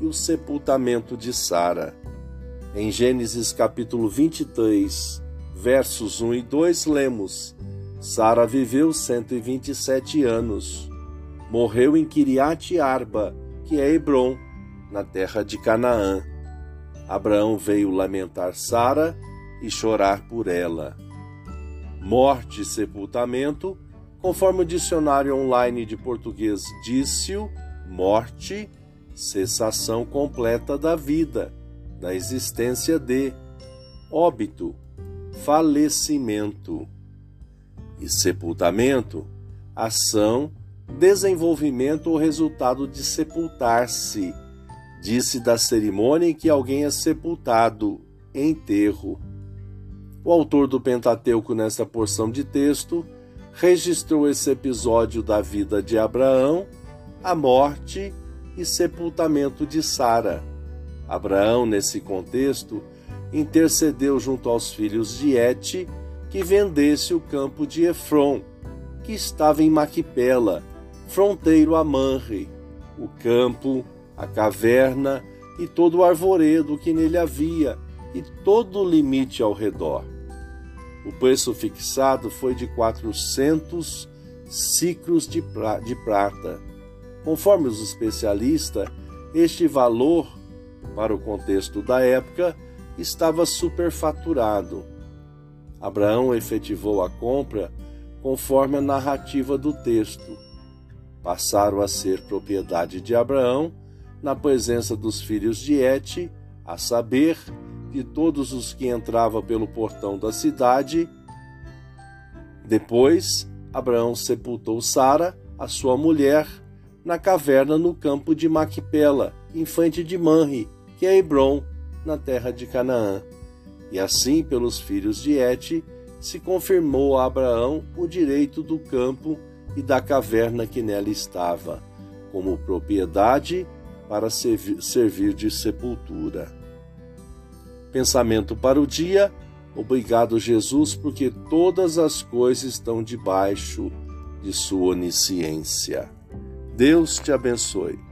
o sepultamento de Sara. Em Gênesis capítulo 23, versos 1 e 2, lemos: Sara viveu 127 anos. Morreu em Kiriat Arba, que é Hebron, na terra de Canaã. Abraão veio lamentar Sara e chorar por ela. Morte e sepultamento, conforme o dicionário online de português disse-o, morte cessação completa da vida, da existência de óbito, falecimento e sepultamento, ação, desenvolvimento ou resultado de sepultar-se. Disse da cerimônia em que alguém é sepultado, enterro. O autor do Pentateuco, nessa porção de texto, registrou esse episódio da vida de Abraão, a morte e sepultamento de Sara. Abraão, nesse contexto, intercedeu junto aos filhos de Et que vendesse o campo de Efron, que estava em Maquipela, fronteiro a Manre, o campo, a caverna e todo o arvoredo que nele havia, e todo o limite ao redor. O preço fixado foi de quatrocentos ciclos de, pra de prata, Conforme os especialistas, este valor, para o contexto da época, estava superfaturado. Abraão efetivou a compra conforme a narrativa do texto. Passaram a ser propriedade de Abraão na presença dos filhos de Et, a saber, de todos os que entravam pelo portão da cidade. Depois, Abraão sepultou Sara, a sua mulher, na caverna no campo de Maquipela, infante de Manri, que é Hebron, na terra de Canaã. E assim, pelos filhos de Et, se confirmou a Abraão o direito do campo e da caverna que nela estava, como propriedade para servir de sepultura. Pensamento para o dia. Obrigado, Jesus, porque todas as coisas estão debaixo de Sua onisciência. Deus te abençoe.